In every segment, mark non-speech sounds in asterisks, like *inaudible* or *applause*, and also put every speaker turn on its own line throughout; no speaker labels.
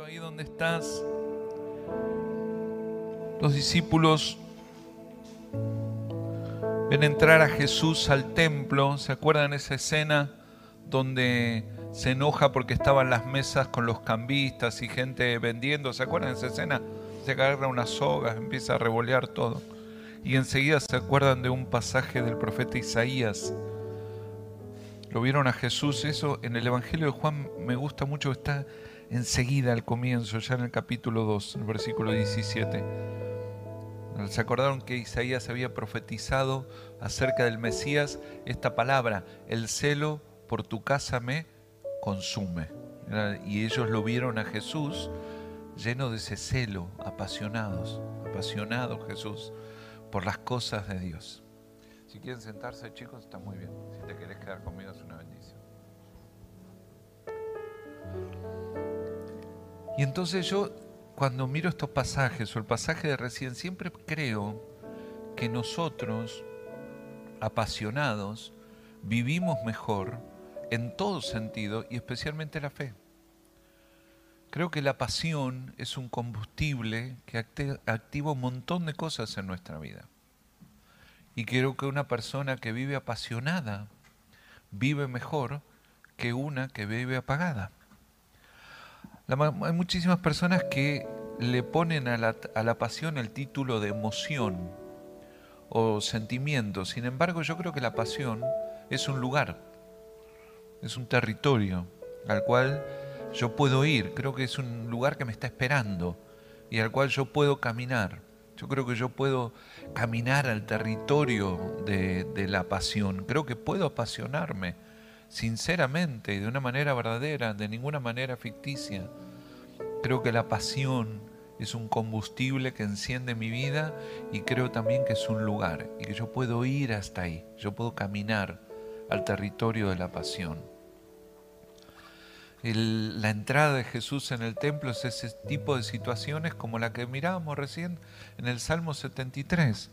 ahí donde estás, los discípulos ven entrar a Jesús al templo. ¿Se acuerdan esa escena donde se enoja porque estaban las mesas con los cambistas y gente vendiendo? ¿Se acuerdan esa escena? Se agarra unas sogas, empieza a revolear todo. Y enseguida se acuerdan de un pasaje del profeta Isaías. Lo vieron a Jesús, eso en el Evangelio de Juan me gusta mucho, está enseguida al comienzo, ya en el capítulo 2, el versículo 17. Se acordaron que Isaías había profetizado acerca del Mesías esta palabra, el celo por tu casa me consume. Y ellos lo vieron a Jesús lleno de ese celo, apasionados, apasionado Jesús por las cosas de Dios. Si quieren sentarse chicos, está muy bien. Si te querés quedar conmigo es una bendición. Y entonces yo, cuando miro estos pasajes o el pasaje de recién, siempre creo que nosotros, apasionados, vivimos mejor en todo sentido y especialmente la fe. Creo que la pasión es un combustible que activa un montón de cosas en nuestra vida. Y creo que una persona que vive apasionada vive mejor que una que vive apagada hay muchísimas personas que le ponen a la, pasión el título de emoción o sentimiento. Sin embargo, yo creo que la pasión es un lugar, es un territorio al cual yo puedo ir. Creo que es un lugar que me está esperando y al cual yo puedo caminar. Yo creo que yo puedo caminar al territorio de la pasión. Creo que puedo apasionarme sinceramente, de una manera verdadera, de ninguna manera ficticia. Creo que la pasión es un combustible que enciende mi vida y creo también que es un lugar y que yo puedo ir hasta ahí, yo puedo caminar al territorio de la pasión. la entrada de Jesús en el templo es ese tipo de situaciones como la que mirábamos recién en el Salmo 73.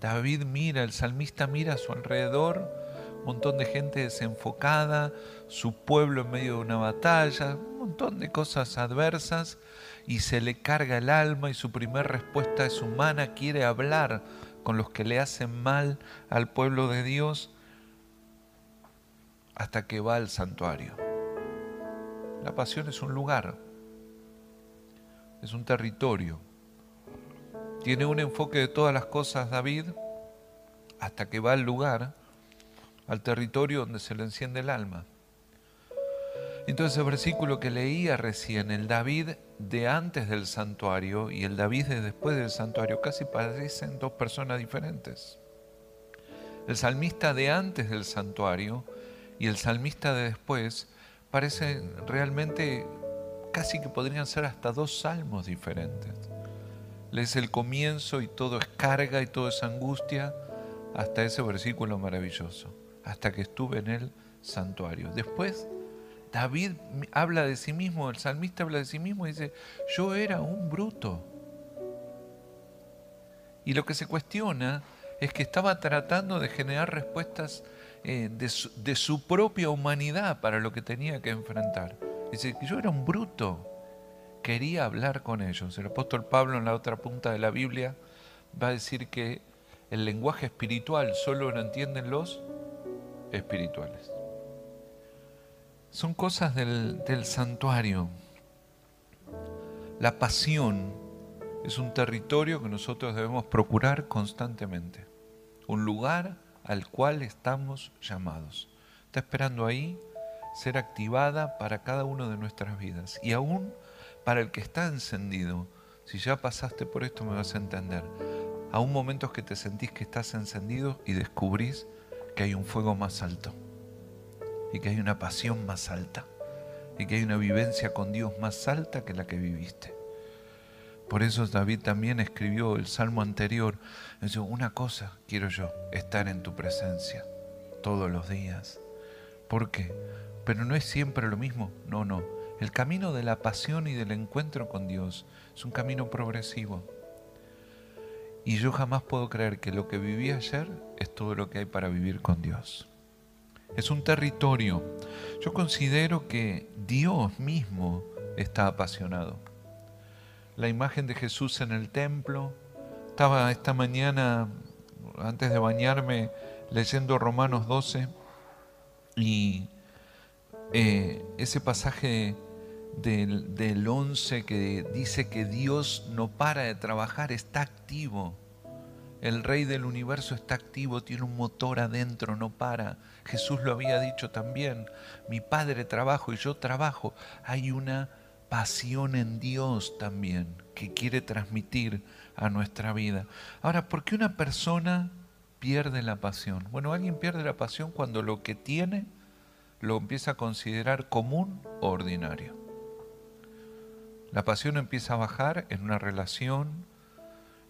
David mira, el salmista mira a su alrededor, montón de gente desenfocada, su pueblo en medio de una batalla, un montón de cosas adversas y se le carga el alma y su primera respuesta es humana, quiere hablar con los que le hacen mal al pueblo de Dios hasta que va al santuario. La pasión es un lugar, es un territorio. Tiene un enfoque de todas las cosas David hasta que va al lugar al territorio donde se le enciende el alma. Entonces el versículo que leía recién, el David de antes del santuario y el David de después del santuario, casi parecen dos personas diferentes. El salmista de antes del santuario y el salmista de después parecen realmente casi que podrían ser hasta dos salmos diferentes. Lees el comienzo y todo es carga y todo es angustia hasta ese versículo maravilloso hasta que estuve en el santuario. Después, David habla de sí mismo, el salmista habla de sí mismo y dice, yo era un bruto. Y lo que se cuestiona es que estaba tratando de generar respuestas eh, de, su, de, su, propia humanidad para lo que tenía que enfrentar. Dice, yo era un bruto, quería hablar con ellos. El apóstol Pablo en la otra punta de la Biblia va a decir que el lenguaje espiritual solo lo entienden los espirituales. Son cosas del, del santuario. La pasión es un territorio que nosotros debemos procurar constantemente. Un lugar al cual estamos llamados. Está esperando ahí ser activada para cada una de nuestras vidas. Y aún para el que está encendido. Si ya pasaste por esto me vas a entender. Aún momentos que te sentís que estás encendido y descubrís que hay un fuego más alto y que hay una pasión más alta y que hay una vivencia con Dios más alta que la que viviste. Por eso David también escribió el salmo anterior. Dice, una cosa quiero yo, estar en tu presencia todos los días. ¿Por qué? Pero no es siempre lo mismo. No, no. El camino de la pasión y del encuentro con Dios es un camino progresivo. Y yo jamás puedo creer que lo que viví ayer es todo lo que hay para vivir con Dios. Es un territorio. Yo considero que Dios mismo está apasionado. La imagen de Jesús en el templo. Estaba esta mañana, antes de bañarme, leyendo Romanos 12 y eh, ese pasaje del, del 11 que dice que Dios no para de trabajar, está activo. El rey del universo está activo, tiene un motor adentro, no para. Jesús lo había dicho también, mi Padre trabajo y yo trabajo. Hay una pasión en Dios también que quiere transmitir a nuestra vida. Ahora, ¿por qué una persona pierde la pasión? Bueno, alguien pierde la pasión cuando lo que tiene lo empieza a considerar común o ordinario. La pasión empieza a bajar en una relación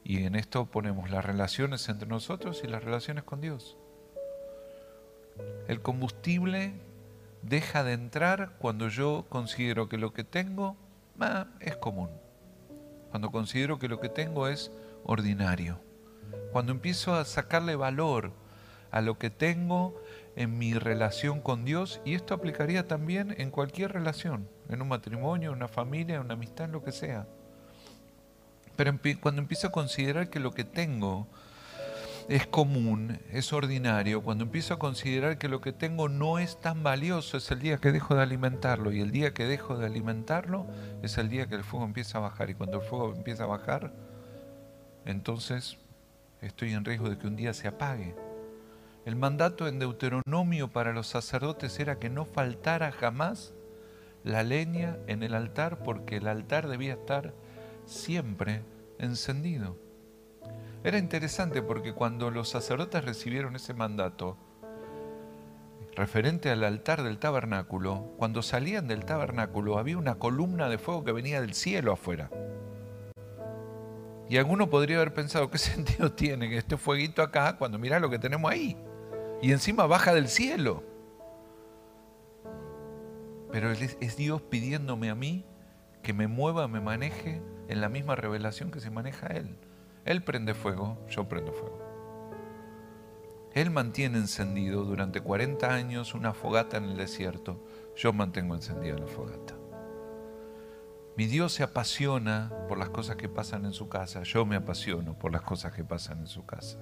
y en esto ponemos las relaciones entre nosotros y las relaciones con Dios. El combustible deja de entrar cuando yo considero que lo que tengo es común. Cuando considero que lo que tengo es ordinario. Cuando empiezo a sacarle valor a lo que tengo en mi relación con Dios y esto aplicaría también en cualquier relación, en un matrimonio, en una familia, en una amistad, en lo que sea. Pero cuando empiezo a considerar que lo que tengo es común, es ordinario, cuando empiezo a considerar que lo que tengo no es tan valioso, es el día que dejo de alimentarlo. Y el día que dejo de alimentarlo es el día que el fuego empieza a bajar. Y cuando el fuego empieza a bajar, entonces estoy en riesgo de que un día se apague. El mandato en Deuteronomio para los sacerdotes era que no faltara jamás la leña en el altar porque el altar debía estar siempre encendido. Era interesante porque cuando los sacerdotes recibieron ese mandato, referente al altar del tabernáculo, cuando salían del tabernáculo había una columna de fuego que venía del cielo afuera. Y alguno podría haber pensado, ¿qué *laughs* sentido tiene que este fueguito acá cuando mira lo que tenemos ahí? Y encima baja del cielo. Pero es Dios pidiéndome a mí que me mueva, me maneje en la misma revelación que se maneja Él. Él prende fuego, yo prendo fuego. Él mantiene encendido durante 40 años una fogata en el desierto, yo mantengo encendida la fogata. Mi Dios se apasiona por las cosas que pasan en su casa, yo me apasiono por las cosas que pasan en su casa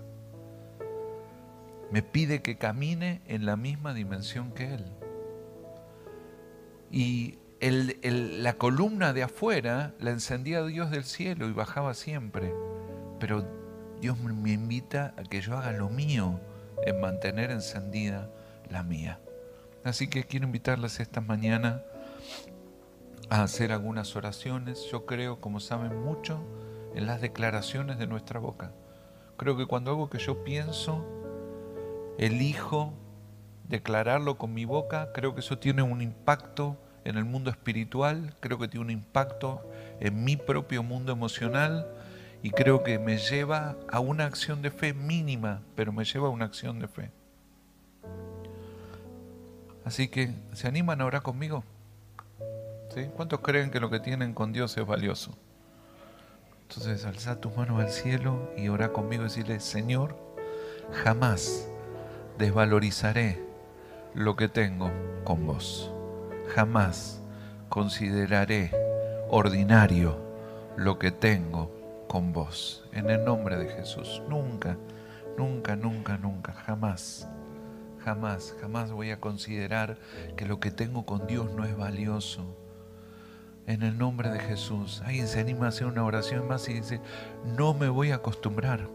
me pide que camine en la misma dimensión que Él. Y la columna de afuera la encendía Dios del cielo y bajaba siempre. Pero Dios me invita a que yo haga lo mío en mantener encendida la mía. Así que quiero invitarles esta mañana a hacer algunas oraciones. Yo creo, como saben mucho, en las declaraciones de nuestra boca. Creo que cuando hago que yo pienso, elijo declararlo con mi boca, creo que eso tiene un impacto en el mundo espiritual, creo que tiene un impacto en mi propio mundo emocional y creo que me lleva a una acción de fe mínima, pero me lleva a una acción de fe. Así que, ¿se animan a orar conmigo? ¿Sí? ¿Cuántos creen que lo que tienen con Dios es valioso? Entonces, alza tus manos al cielo y ora conmigo y decirle, Señor, jamás desvalorizaré lo que tengo con vos. Jamás consideraré ordinario lo que tengo con vos. En el nombre de Jesús. Nunca, nunca, nunca, nunca, jamás. Jamás, jamás voy a considerar que lo que tengo con Dios no es valioso. En el nombre de Jesús. Alguien se anima a hacer una oración más y dice, no me voy a acostumbrar.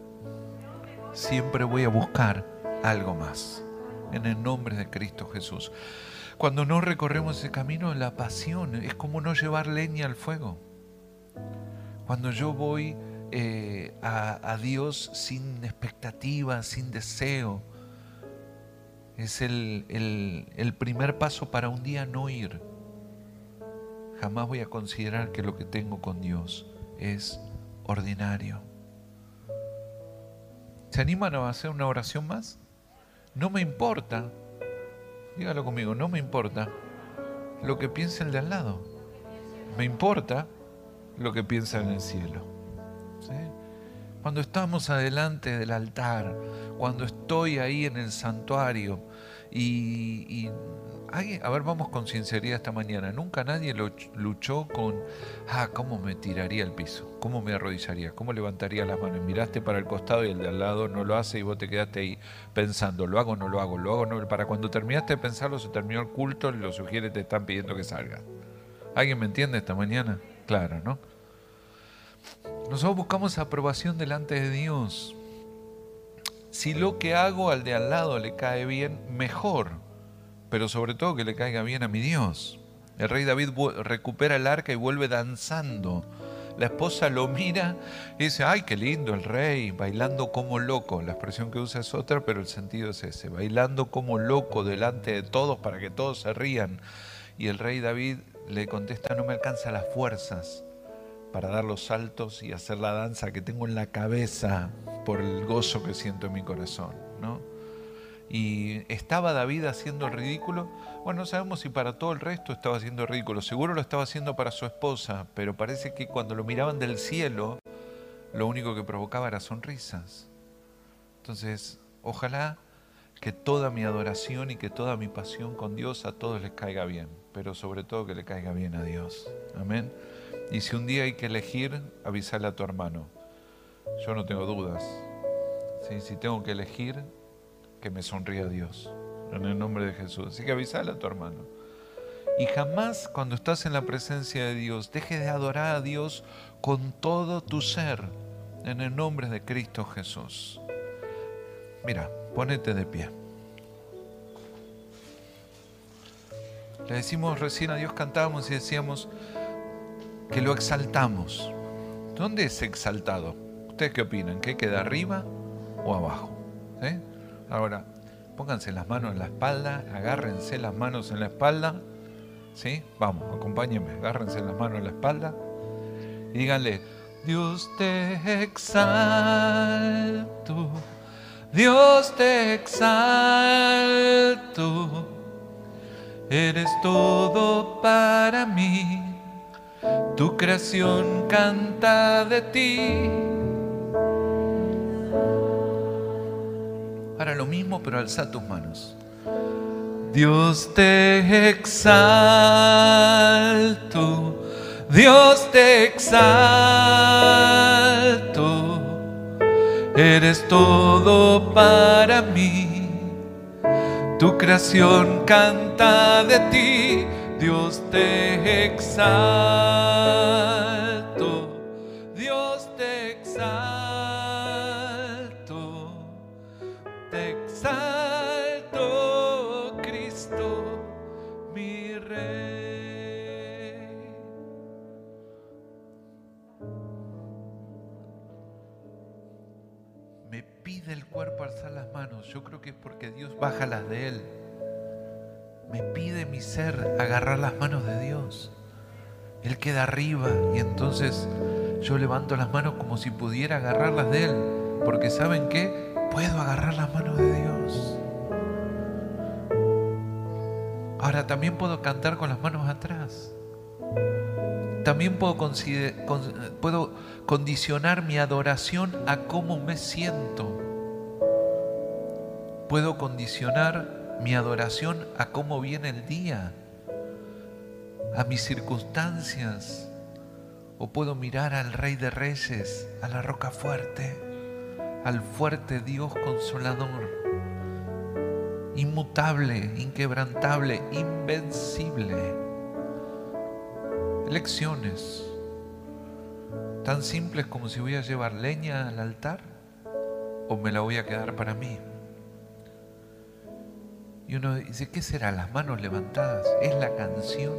Siempre voy a buscar algo más. En el nombre de Cristo Jesús. Cuando no recorremos ese camino, la pasión es como no llevar leña al fuego. Cuando yo voy eh, a, Dios sin expectativa, sin deseo, es el, el primer paso para un día no ir. Jamás voy a considerar que lo que tengo con Dios es ordinario. ¿Se animan a hacer una oración más? No me importa, dígalo conmigo, no me importa lo que piensa el de al lado. Me importa lo que piensa en el cielo. Cuando estamos adelante del altar, cuando estoy ahí en el santuario y, a ver, vamos con sinceridad esta mañana. Nunca nadie luchó con, ah, ¿cómo me tiraría al piso? ¿Cómo me arrodillaría? ¿Cómo levantaría las manos? Miraste para el costado y el de al lado no lo hace y vos te quedaste ahí pensando, ¿lo hago o no lo hago? ¿Lo hago no? Para cuando terminaste de pensarlo, se terminó el culto, los sugieres te están pidiendo que salgas. ¿Alguien me entiende esta mañana? Claro, ¿no? Nosotros buscamos aprobación delante de Dios. Si lo que hago al de al lado le cae bien, mejor pero sobre todo que le caiga bien a mi Dios. El rey David recupera el arca y vuelve danzando. La esposa lo mira y dice, ay, qué lindo el rey, bailando como loco. La expresión que usa es otra, pero el sentido es ese, bailando como loco delante de todos para que todos se rían. Y el rey David le contesta, no me alcanza las fuerzas para dar los saltos y hacer la danza que tengo en la cabeza por el gozo que siento en mi corazón. ¿no? Y estaba David haciendo el ridículo. Bueno, no sabemos si para todo el resto estaba haciendo ridículo. Seguro lo estaba haciendo para su esposa, pero parece que cuando lo miraban del cielo, lo único que provocaba era sonrisas. Entonces, ojalá que toda mi adoración y que toda mi pasión con Dios a todos les caiga bien, pero sobre todo que le caiga bien a Dios. Amén. Y si un día hay que elegir, avisale a tu hermano. Yo no tengo dudas. Si tengo que elegir, que me sonría Dios. En el nombre de Jesús. Así que avisale a tu hermano. Y jamás cuando estás en la presencia de Dios, deje de adorar a Dios con todo tu ser. En el nombre de Cristo Jesús. Mira, ponete de pie. Le decimos recién a Dios, cantábamos y decíamos que lo exaltamos. ¿Dónde es exaltado? ¿Ustedes qué opinan? ¿Que queda arriba o abajo? ¿Eh? Ahora, pónganse las manos en la espalda, agárrense las manos en la espalda. ¿Sí? Vamos, acompáñenme, agárrense las manos en la espalda y díganle, Dios te exalto, Dios te exalto, eres todo para mí, tu creación canta de ti Para lo mismo, pero alza tus manos. Dios te exalto, Dios te exalto, eres todo para mí, tu creación canta de ti, Dios te exalto, yo creo que es porque Dios baja las de Él. Me pide mi ser agarrar las manos de Dios. Él queda arriba y entonces yo levanto las manos como si pudiera agarrarlas de Él. Porque ¿saben qué? Puedo agarrar las manos de Dios. Ahora también puedo cantar con las manos atrás. También puedo, puedo condicionar mi adoración a cómo me siento puedo condicionar mi adoración a cómo viene el día, a mis circunstancias, o puedo mirar al Rey de Reyes, a la roca fuerte, al fuerte Dios consolador, inmutable, inquebrantable, invencible. Lecciones tan simples como si voy a llevar leña al altar o me la voy a quedar para mí. Y uno dice, ¿qué será? Las manos levantadas. ¿Es la canción?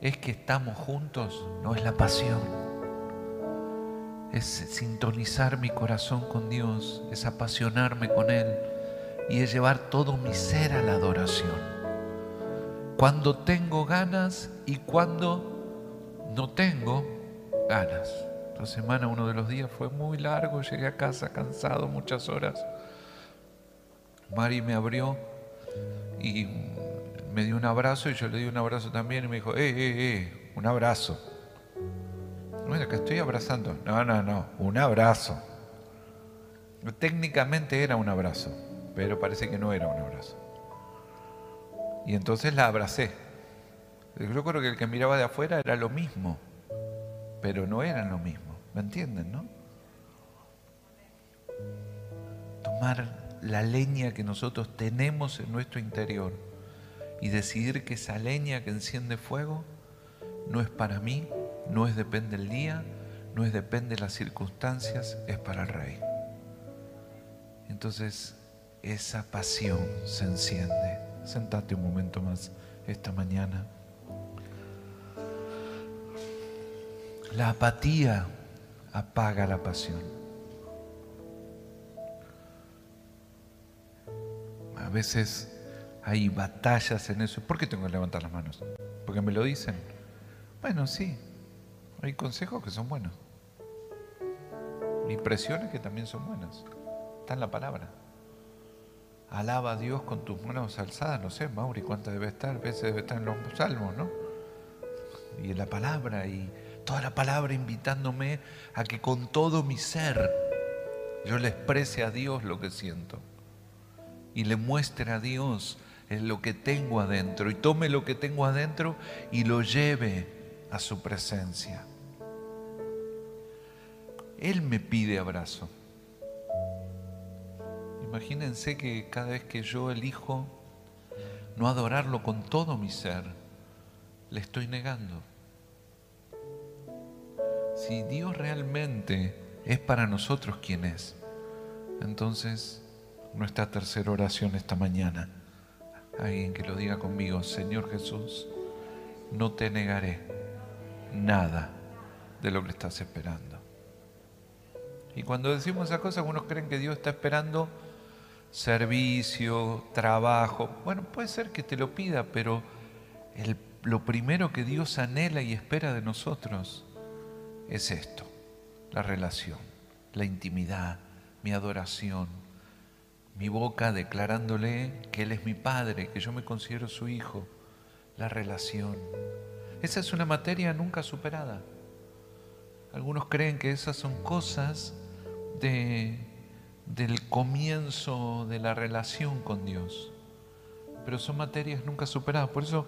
¿Es que estamos juntos? No es la pasión. Es sintonizar mi corazón con Dios, es apasionarme con Él y es llevar todo mi ser a la adoración. Cuando tengo ganas y cuando no tengo ganas. La semana, uno de los días fue muy largo, llegué a casa cansado muchas horas. Mari me abrió y me dio un abrazo y yo le di un abrazo también y me dijo, eh, eh, eh, un abrazo. Bueno, que estoy abrazando. No, no, no, un abrazo. Técnicamente era un abrazo, pero parece que no era un abrazo. Y entonces la abracé. Yo creo que el que miraba de afuera era lo mismo, pero no eran lo mismo. ¿Me entienden, no? Tomar la leña que nosotros tenemos en nuestro interior y decidir que esa leña que enciende fuego no es para mí, no es depende del día, no es depende de las circunstancias, es para el rey. Entonces esa pasión se enciende. Sentate un momento más esta mañana. La apatía apaga la pasión. A veces hay batallas en eso. ¿Por qué tengo que levantar las manos? Porque me lo dicen. Bueno, sí. Hay consejos que son buenos. Y presiones que también son buenas. Está en la palabra. Alaba a Dios con tus manos alzadas. No sé, Mauri, cuántas debe estar. A veces debe estar en los salmos, ¿no? Y en la palabra. Y toda la palabra invitándome a que con todo mi ser yo le exprese a Dios lo que siento. Y le muestre a Dios lo que tengo adentro. Y tome lo que tengo adentro y lo lleve a su presencia. Él me pide abrazo. Imagínense que cada vez que yo elijo no adorarlo con todo mi ser, le estoy negando. Si Dios realmente es para nosotros quien es, entonces nuestra tercera oración esta mañana, alguien que lo diga conmigo, Señor Jesús, no te negaré nada de lo que estás esperando. Y cuando decimos esa cosa, algunos creen que Dios está esperando servicio, trabajo. Bueno, puede ser que te lo pida, pero lo primero que Dios anhela y espera de nosotros es esto, la relación, la intimidad, mi adoración, mi boca declarándole que Él es mi Padre, que yo me considero su Hijo, la relación. Esa es una materia nunca superada. Algunos creen que esas son cosas de del comienzo de la relación con Dios. Pero son materias nunca superadas. Por eso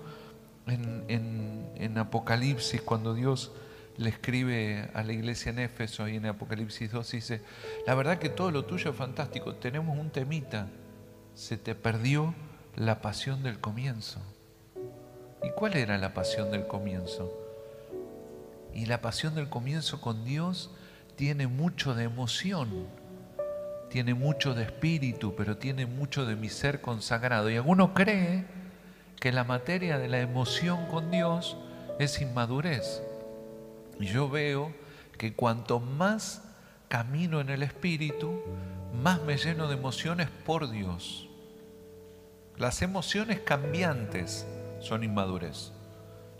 en, Apocalipsis, cuando Dios le escribe a la iglesia en Éfeso, ahí en Apocalipsis 2, dice, la verdad que todo lo tuyo es fantástico, tenemos un temita, se te perdió la pasión del comienzo. ¿Y cuál era la pasión del comienzo? Y la pasión del comienzo con Dios tiene mucho de emoción tiene mucho de espíritu, pero tiene mucho de mi ser consagrado. Y alguno cree que la materia de la emoción con Dios es inmadurez. Yo veo que cuanto más camino en el espíritu, más me lleno de emociones por Dios. Las emociones cambiantes son inmadurez.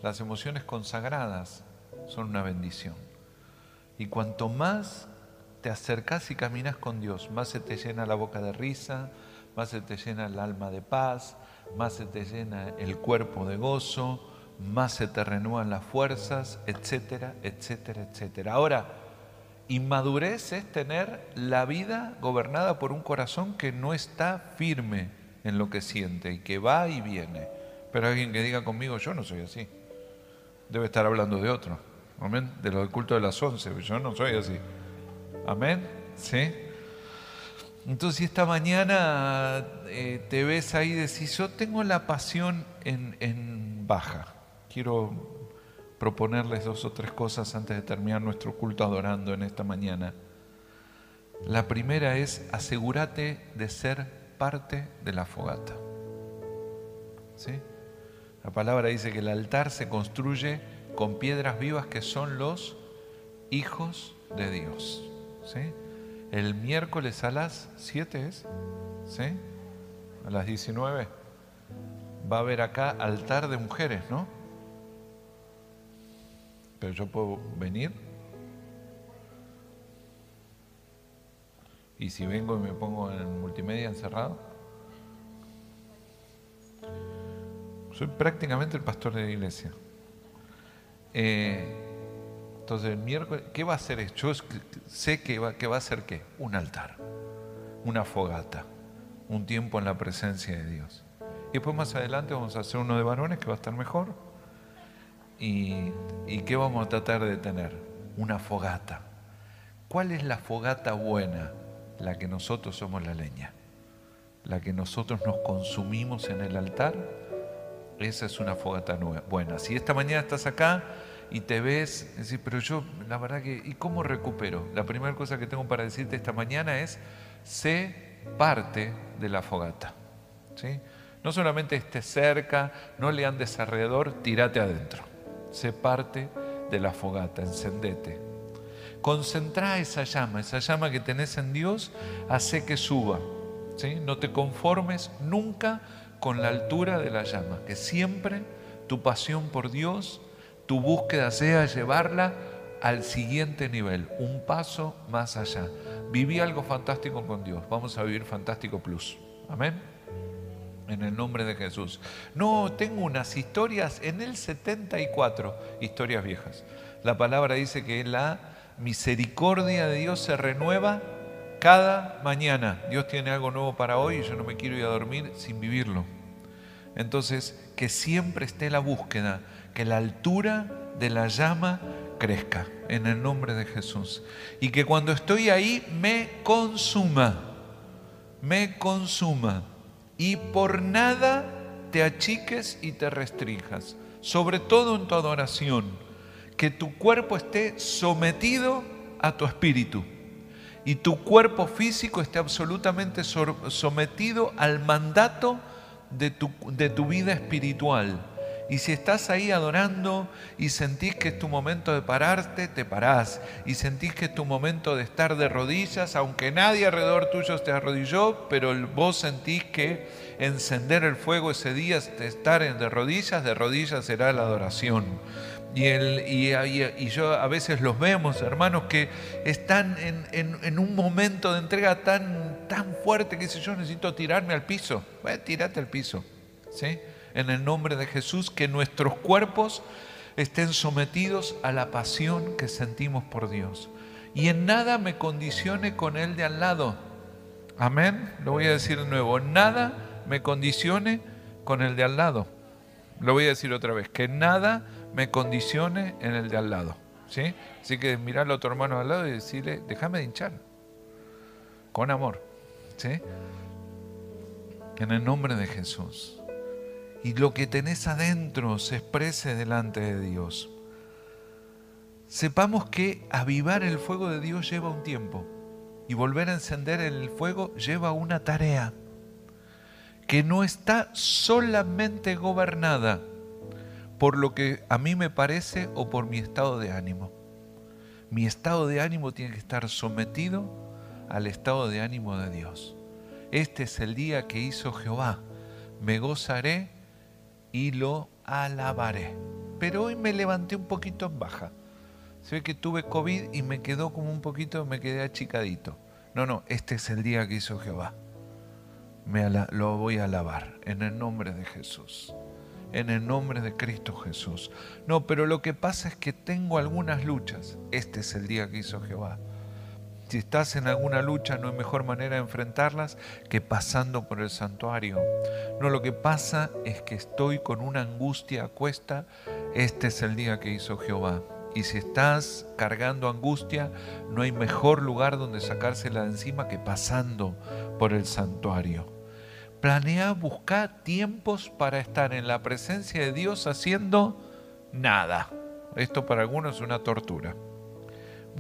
Las emociones consagradas son una bendición. Y cuanto más te acercas y caminas con Dios, más se te llena la boca de risa, más se te llena el alma de paz, más se te llena el cuerpo de gozo, más se te renuevan las fuerzas, etcétera, etcétera, etcétera. Ahora, inmadurez es tener la vida gobernada por un corazón que no está firme en lo que siente y que va y viene. Pero alguien que diga conmigo, yo no soy así. Debe estar hablando de otro. Amén. De lo del culto de las once. Yo no soy así. Amén. ¿Sí? Entonces, si esta mañana eh, te ves ahí y decís, yo tengo la pasión en, en baja, quiero proponerles dos o tres cosas antes de terminar nuestro culto adorando en esta mañana. La primera es asegúrate de ser parte de la fogata. ¿Sí? La palabra dice que el altar se construye con piedras vivas que son los hijos de Dios. El miércoles a las 7 es, ¿sí? A las 19. Va a haber acá altar de mujeres, ¿no? Pero yo puedo venir. Y si vengo y me pongo en multimedia encerrado. Soy prácticamente el pastor de la iglesia. Eh, entonces el miércoles, ¿qué va a hacer? Yo sé que va, que va a ser qué? Un altar, una fogata, un tiempo en la presencia de Dios. Y después más adelante vamos a hacer uno de varones que va a estar mejor. ¿Y, qué vamos a tratar de tener? Una fogata. ¿Cuál es la fogata buena? La que nosotros somos la leña. La que nosotros nos consumimos en el altar. Esa es una fogata buena. Si esta mañana estás acá y te ves, pero yo, la verdad que, ¿y cómo recupero? La primera cosa que tengo para decirte esta mañana es, sé parte de la fogata. ¿sí? No solamente esté cerca, no le andes alrededor, tírate adentro. Sé parte de la fogata, encendete. Concentra esa llama, esa llama que tenés en Dios, hace que suba. No te conformes nunca con la altura de la llama, que siempre tu pasión por Dios tu búsqueda sea llevarla al siguiente nivel, un paso más allá. Viví algo fantástico con Dios, vamos a vivir fantástico plus. Amén. En el nombre de Jesús. No, tengo unas historias en el 74, historias viejas. La palabra dice que la misericordia de Dios se renueva cada mañana. Dios tiene algo nuevo para hoy y yo no me quiero ir a dormir sin vivirlo. Entonces, que siempre esté la búsqueda que la altura de la llama crezca en el nombre de Jesús. Y que cuando estoy ahí me consuma, me consuma. Y por nada te achiques y te restrinjas, sobre todo en tu adoración, que tu cuerpo esté sometido a tu espíritu y tu cuerpo físico esté absolutamente sometido al mandato de tu, de tu vida espiritual y si estás ahí adorando y sentís que es tu momento de pararte, te parás. Y sentís que es tu momento de estar de rodillas, aunque nadie alrededor tuyo te arrodilló, pero vos sentís que encender el fuego ese día, estar de rodillas, de rodillas será la adoración. Y, yo a veces los vemos, hermanos, que están en, un momento de entrega tan, tan fuerte que dice, yo necesito tirarme al piso. Bueno, tírate al piso. ¿sí? En el nombre de Jesús, que nuestros cuerpos estén sometidos a la pasión que sentimos por Dios. Y en nada me condicione con el de al lado. Amén. Lo voy a decir de nuevo. Nada me condicione con el de al lado. Lo voy a decir otra vez. Que nada me condicione en el de al lado. ¿Sí? Así que mirarlo a tu hermano al lado y decirle, déjame de hinchar. Con amor. ¿Sí? En el nombre de Jesús y lo que tenés adentro se exprese delante de Dios. Sepamos que avivar el fuego de Dios lleva un tiempo y volver a encender el fuego lleva una tarea que no está solamente gobernada por lo que a mí me parece o por mi estado de ánimo. Mi estado de ánimo tiene que estar sometido al estado de ánimo de Dios. Este es el día que hizo Jehová. Me gozaré y lo alabaré. Pero hoy me levanté un poquito en baja. Se ve que tuve COVID y me quedó como un poquito, me quedé achicadito. No, no, este es el día que hizo Jehová. Me lo voy a alabar en el nombre de Jesús. En el nombre de Cristo Jesús. No, pero lo que pasa es que tengo algunas luchas. Este es el día que hizo Jehová. Si estás en alguna lucha, no hay mejor manera de enfrentarlas que pasando por el santuario. No, lo que pasa es que estoy con una angustia a cuesta. Este es el día que hizo Jehová. Y si estás cargando angustia, no hay mejor lugar donde sacársela de encima que pasando por el santuario. Planea buscar tiempos para estar en la presencia de Dios haciendo nada. Esto para algunos es una tortura.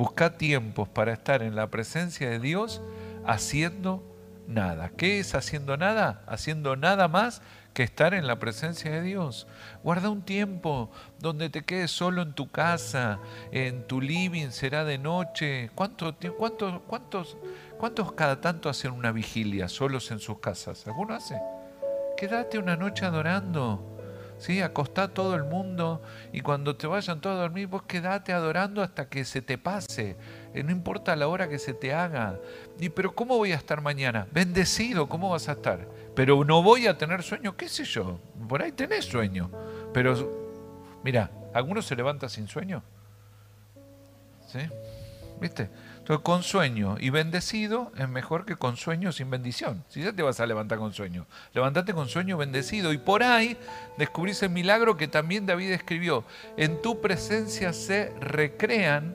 Busca tiempos para estar en la presencia de Dios haciendo nada. ¿Qué es haciendo nada? Haciendo nada más que estar en la presencia de Dios. Guarda un tiempo donde te quedes solo en tu casa, en tu living, será de noche. ¿Cuántos, cuántos, cuántos, cuántos cada tanto hacen una vigilia solos en sus casas? ¿Alguno hace? Quédate una noche adorando. ¿Sí? Acostá todo el mundo y cuando te vayan todos a dormir, vos quedate adorando hasta que se te pase. Eh, no importa la hora que se te haga. Y, pero ¿cómo voy a estar mañana? Bendecido, ¿cómo vas a estar? Pero no voy a tener sueño, qué sé yo. Por ahí tenés sueño. Pero, mira, ¿alguno se levanta sin sueño? ¿Sí? ¿Viste? Con sueño y bendecido es mejor que con sueño sin bendición. Si ya te vas a levantar con sueño, levantate con sueño bendecido. Y por ahí descubrís el milagro que también David escribió. En tu presencia se recrean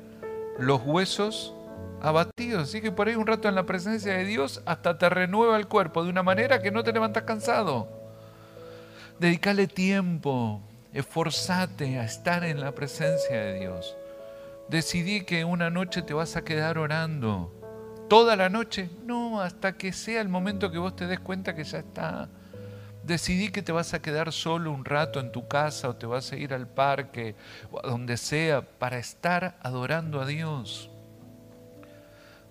los huesos abatidos. Así que por ahí un rato en la presencia de Dios hasta te renueva el cuerpo de una manera que no te levantas cansado. Dedicale tiempo, esforzate a estar en la presencia de Dios. Decidí que una noche te vas a quedar orando. ¿Toda la noche? No, hasta que sea el momento que vos te des cuenta que ya está. Decidí que te vas a quedar solo un rato en tu casa o te vas a ir al parque o a donde sea para estar adorando a Dios.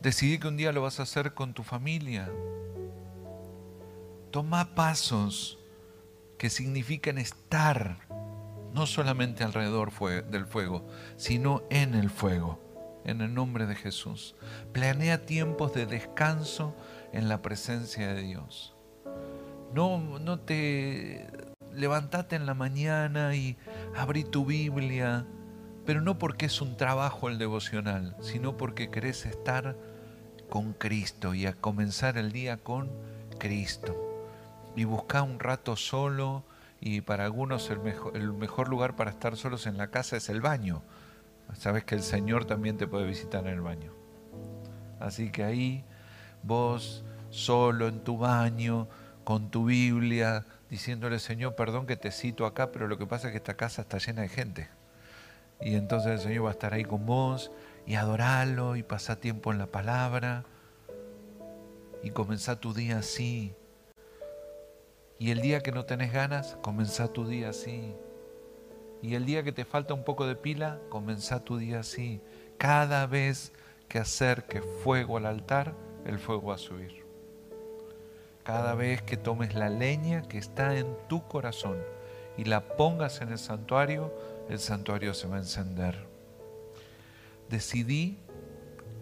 Decidí que un día lo vas a hacer con tu familia. Toma pasos que significan estar no solamente alrededor del fuego, sino en el fuego, en el nombre de Jesús. Planea tiempos de descanso en la presencia de Dios. No, no te levantate en la mañana y abrí tu Biblia, pero no porque es un trabajo el devocional, sino porque querés estar con Cristo y a comenzar el día con Cristo. Y buscar un rato solo, y para algunos el mejor, el mejor lugar para estar solos en la casa es el baño. Sabes que el Señor también te puede visitar en el baño. Así que ahí vos solo en tu baño, con tu Biblia, diciéndole, Señor, perdón que te cito acá, pero lo que pasa es que esta casa está llena de gente. Y entonces el Señor va a estar ahí con vos y adorarlo y pasar tiempo en la palabra y comenzar tu día así, y el día que no tenés ganas, comenzá tu día así. Y el día que te falta un poco de pila, comenzá tu día así. Cada vez que acerques fuego al altar, el fuego va a subir. Cada vez que tomes la leña que está en tu corazón y la pongas en el santuario, el santuario se va a encender. Decidí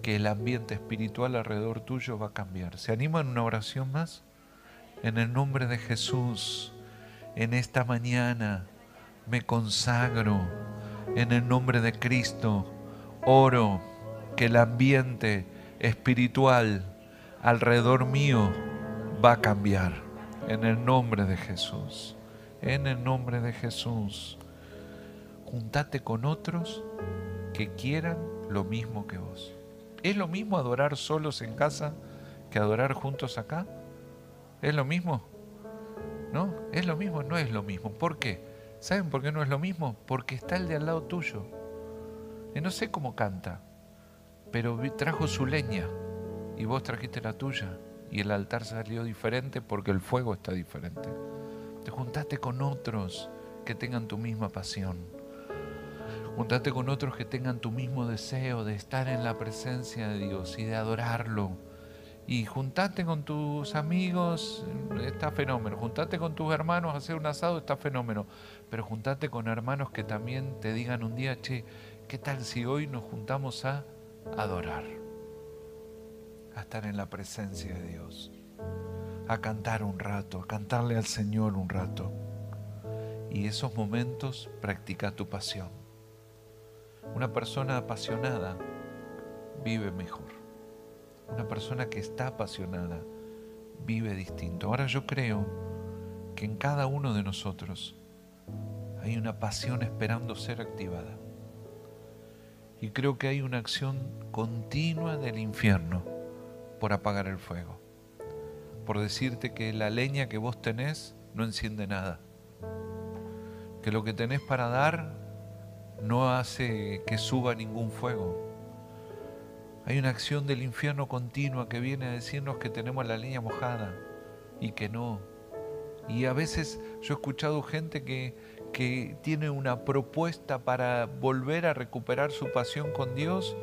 que el ambiente espiritual alrededor tuyo va a cambiar. ¿Se animan una oración más? En el nombre de Jesús, en esta mañana me consagro. En el nombre de Cristo, oro que el ambiente espiritual alrededor mío va a cambiar. En el nombre de Jesús. En el nombre de Jesús. Juntate con otros que quieran lo mismo que vos. ¿Es lo mismo adorar solos en casa que adorar juntos acá? ¿Es lo mismo? ¿No? ¿Es lo mismo? No es lo mismo. ¿Por qué? ¿Saben por qué no es lo mismo? Porque está el de al lado tuyo. Y no sé cómo canta, pero trajo su leña y vos trajiste la tuya. Y el altar salió diferente porque el fuego está diferente. Te juntaste con otros que tengan tu misma pasión. Juntate con otros que tengan tu mismo deseo de estar en la presencia de Dios y de adorarlo y juntate con tus amigos, está fenómeno. Juntate con tus hermanos a hacer un asado, está fenómeno. Pero juntate con hermanos que también te digan un día, che, ¿qué tal si hoy nos juntamos a adorar? A estar en la presencia de Dios. A cantar un rato, a cantarle al Señor un rato. Y esos momentos practica tu pasión. Una persona apasionada vive mejor. Una persona que está apasionada vive distinto. Ahora yo creo que en cada uno de nosotros hay una pasión esperando ser activada. Y creo que hay una acción continua del infierno por apagar el fuego. Por decirte que la leña que vos tenés no enciende nada. Que lo que tenés para dar no hace que suba ningún fuego hay una acción del infierno continua que viene a decirnos que tenemos la leña mojada y que no. Y a veces yo he escuchado gente que, que tiene una propuesta para volver a recuperar su pasión con Dios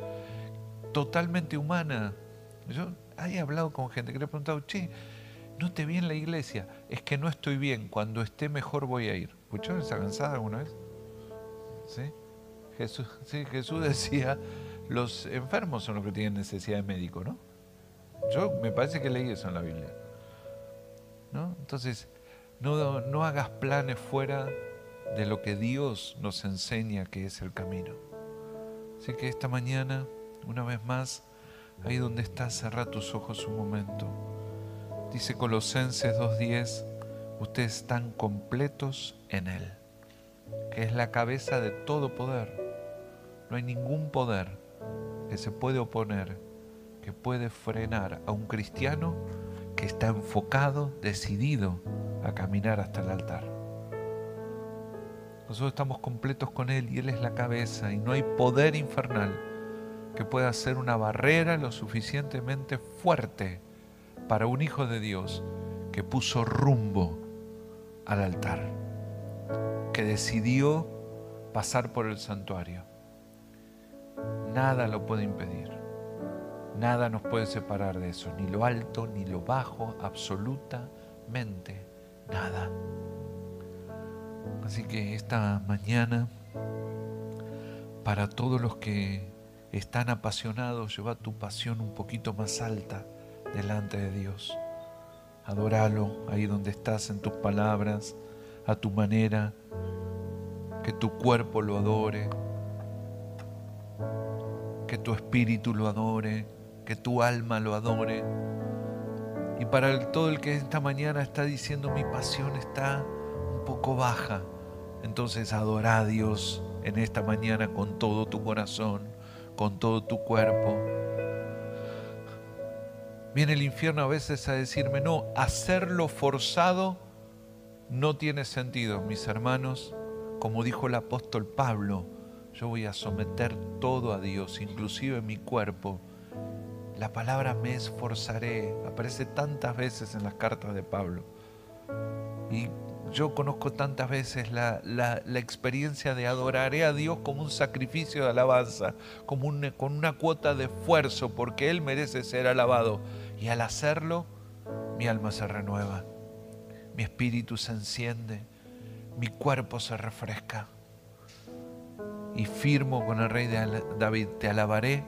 totalmente humana. Yo he hablado con gente que le he preguntado, che, no te vi en la iglesia, es que no estoy bien, cuando esté mejor voy a ir. ¿Escucharon esa cansada alguna vez? ¿Sí? Jesús, sí, Jesús decía, los enfermos son los que tienen necesidad de médico, ¿no? Yo me parece que leí eso en la Biblia. ¿no? Entonces, no, no hagas planes fuera de lo que Dios nos enseña que es el camino. Así que esta mañana, una vez más, Ahí donde estás, cerra tus ojos un momento. Dice Colosenses 2.10, ustedes están completos en Él, que es la cabeza de todo poder. No hay ningún poder que se puede oponer, que puede frenar a un cristiano que está enfocado, decidido a caminar hasta el altar. Nosotros estamos completos con Él y Él es la cabeza y no hay poder infernal que pueda ser una barrera lo suficientemente fuerte para un hijo de Dios que puso rumbo al altar, que decidió pasar por el santuario. Nada lo puede impedir. Nada nos puede separar de eso, ni lo alto, ni lo bajo, absolutamente nada. Así que esta mañana, para todos los que están apasionados, lleva tu pasión un poquito más alta delante de Dios. Adóralo ahí donde estás en tus palabras, a tu manera, que tu cuerpo lo adore, que tu espíritu lo adore, que tu alma lo adore. Y para todo el que esta mañana está diciendo mi pasión está un poco baja, entonces adora a Dios en esta mañana con todo tu corazón, con todo tu cuerpo. Viene el infierno a veces a decirme, no, hacerlo forzado no tiene sentido, mis hermanos. Como dijo el apóstol Pablo, yo voy a someter todo a Dios, inclusive mi cuerpo. La palabra me esforzaré aparece tantas veces en las cartas de Pablo. Y yo conozco tantas veces la, experiencia de adoraré a Dios como un sacrificio de alabanza, como con una cuota de esfuerzo, porque Él merece ser alabado. Y al hacerlo, mi alma se renueva, mi espíritu se enciende, mi cuerpo se refresca. Y firmo con el rey David, te alabaré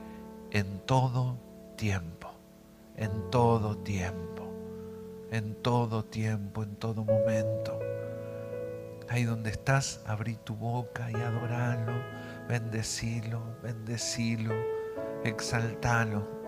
en todo tiempo, en todo tiempo, en todo tiempo, en todo momento. Ahí donde estás, abrí tu boca y adoralo, bendecilo, bendecilo, exaltalo.